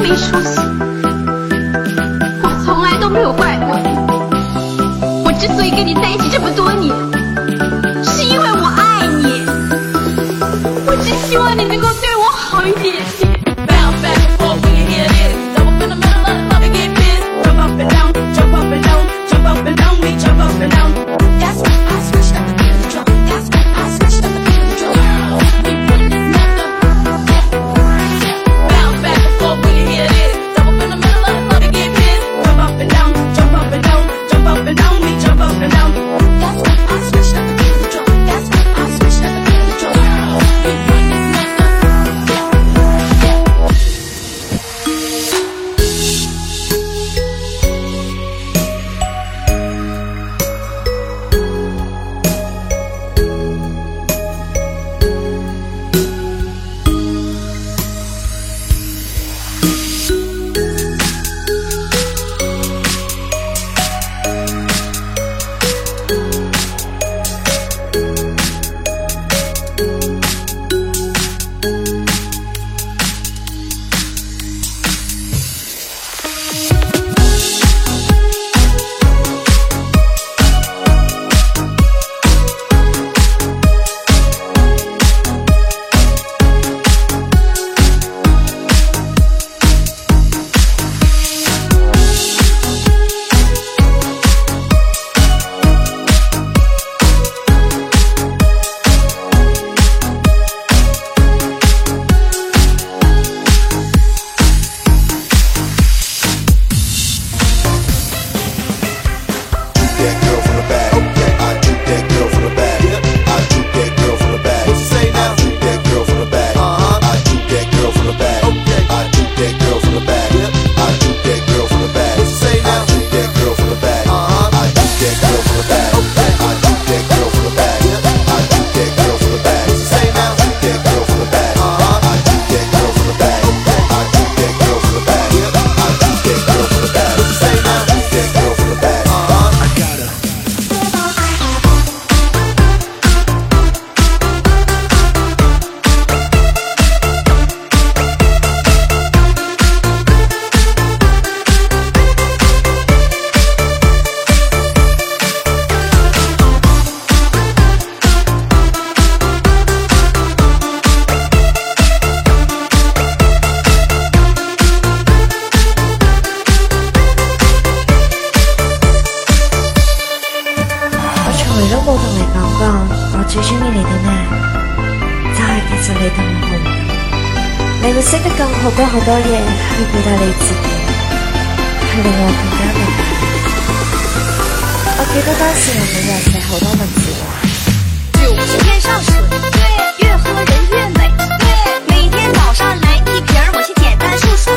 没出息，我从来都没有怪过你。我之所以跟你在一起这么多年，是因为我爱你。我只希望你能够对我好一点。你等会你会识得更好多好多嘢去表达你自己。去令我更加的我记得当时我们也写好多文字。酒是天上水对越喝人越美每天早上来一瓶我先简单漱漱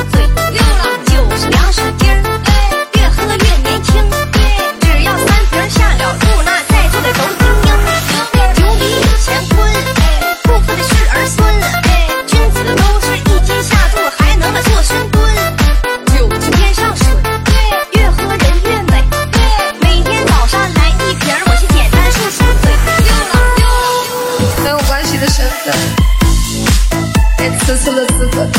没有关系的身份，没吃醋的资格。